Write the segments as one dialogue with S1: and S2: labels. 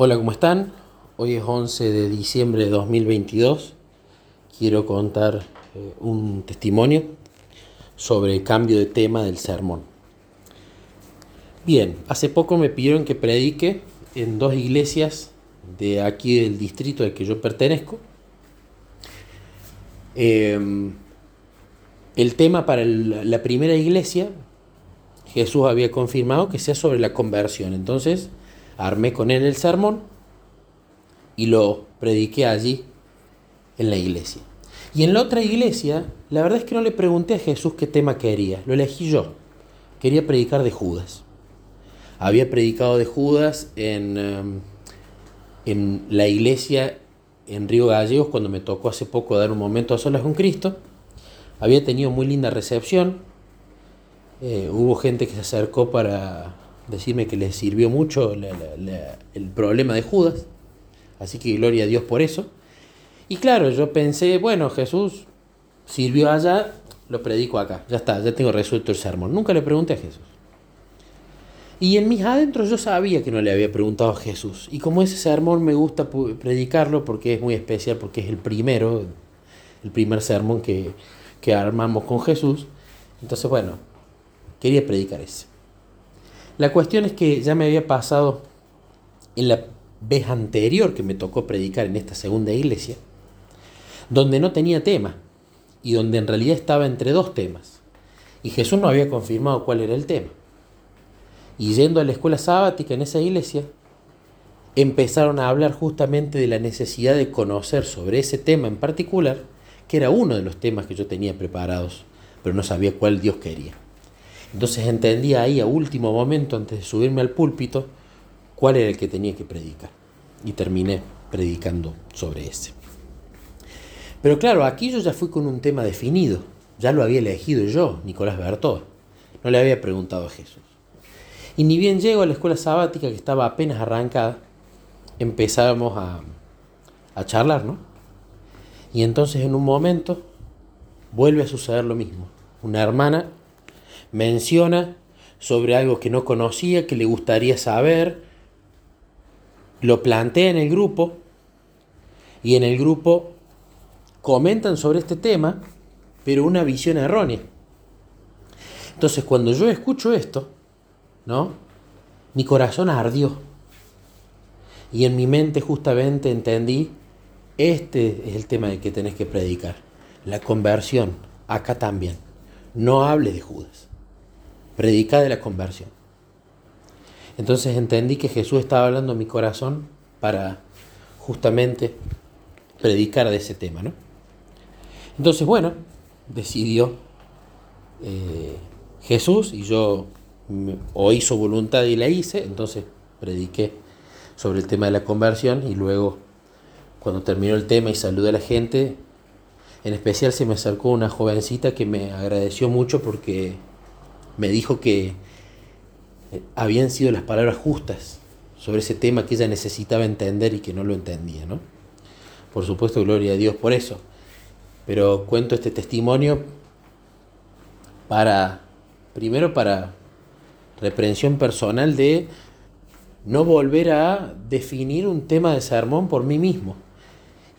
S1: Hola, ¿cómo están? Hoy es 11 de diciembre de 2022. Quiero contar eh, un testimonio sobre el cambio de tema del sermón. Bien, hace poco me pidieron que predique en dos iglesias de aquí del distrito al que yo pertenezco. Em, el tema para la primera iglesia, Jesús había confirmado que sea sobre la conversión. Entonces, armé con él el sermón y lo prediqué allí en la iglesia. Y en la otra iglesia, la verdad es que no le pregunté a Jesús qué tema quería, lo elegí yo. Quería predicar de Judas. Había predicado de Judas en, em, en la iglesia en Río Gallegos cuando me tocó hace poco dar un momento a solas con Cristo. Había tenido muy linda recepción. Eh, hubo gente que se acercó para decirme que les sirvió mucho el problema de Judas. Así que gloria a Dios por eso. Y claro, yo pensé, bueno, Jesús sirvió allá, lo predico acá. Ya está, ya tengo resuelto el sermón. Nunca le pregunté a Jesús. Y en mis adentros yo sabía que no le había preguntado a Jesús. Y como ese sermón me gusta predicarlo porque es muy especial, porque es el primero, el primer sermón que, que armamos con Jesús, entonces bueno, quería predicar ese. La cuestión es que ya me había pasado en la vez anterior que me tocó predicar en esta segunda iglesia, donde no tenía tema y donde en realidad estaba entre dos temas. Y Jesús no había confirmado cuál era el tema. Y yendo a la escuela sabática en esa iglesia, empezaron a hablar justamente de la necesidad de conocer sobre ese tema en particular, que era uno de los temas que yo tenía preparados, pero no sabía cuál Dios quería. Entonces entendía ahí a último momento, antes de subirme al púlpito, cuál era el que tenía que predicar. Y terminé predicando sobre ese. Pero claro, aquí yo ya fui con un tema definido. Ya lo había elegido yo, Nicolás Bertó. No le había preguntado a Jesús. Y ni bien llego a la escuela sabática que estaba apenas arrancada, empezábamos a, a charlar, ¿no? Y entonces en un momento vuelve a suceder lo mismo. Una hermana menciona sobre algo que no conocía, que le gustaría saber, lo plantea en el grupo y en el grupo comentan sobre este tema, pero una visión errónea. Entonces cuando yo escucho esto, ¿no? Mi corazón ardió. Y en mi mente justamente entendí, este es el tema de que tenés que predicar. La conversión, acá también. No hable de Judas predica de la conversión. Entonces entendí que Jesús estaba hablando en mi corazón para justamente predicar de ese tema, ¿no? Entonces, bueno, decidió eh, Jesús y yo o hizo voluntad y la hice, entonces prediqué sobre el tema de la conversión y luego cuando terminó el tema y saludé a la gente, en especial se me acercó una jovencita que me agradeció mucho porque me dijo que eh, habían sido las palabras justas sobre ese tema que ella necesitaba entender y que no lo entendía, ¿no? Por supuesto, gloria a Dios por eso. Pero cuento este testimonio para, primero para reprensión personal de no volver a definir un tema de sermón por mí mismo.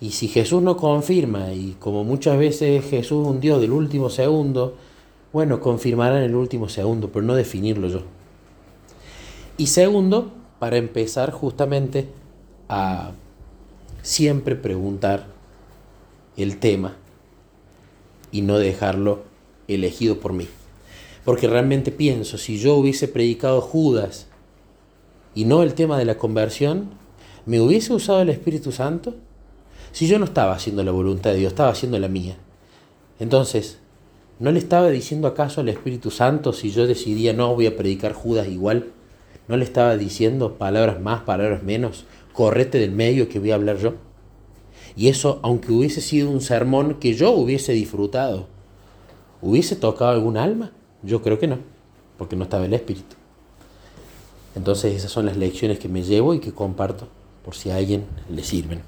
S1: Y si Jesús no confirma, y como muchas veces Jesús es un Dios del último segundo, bueno, confirmará en el último segundo, pero no definirlo yo. Y segundo, para empezar justamente a siempre preguntar el tema y no dejarlo elegido por mí. Porque realmente pienso, si yo hubiese predicado Judas y no el tema de la conversión, ¿me hubiese usado el Espíritu Santo? Si yo no estaba haciendo la voluntad de Dios, estaba haciendo la mía. Entonces, ¿No le estaba diciendo acaso al Espíritu Santo si yo decidía no voy a predicar Judas igual? ¿No le estaba diciendo palabras más, palabras menos? Correte del medio que voy a hablar yo. Y eso, aunque hubiese sido un sermón que yo hubiese disfrutado, ¿hubiese tocado algún alma? Yo creo que no, porque no estaba el Espíritu. Entonces esas son las lecciones que me llevo y que comparto por si a alguien le sirven.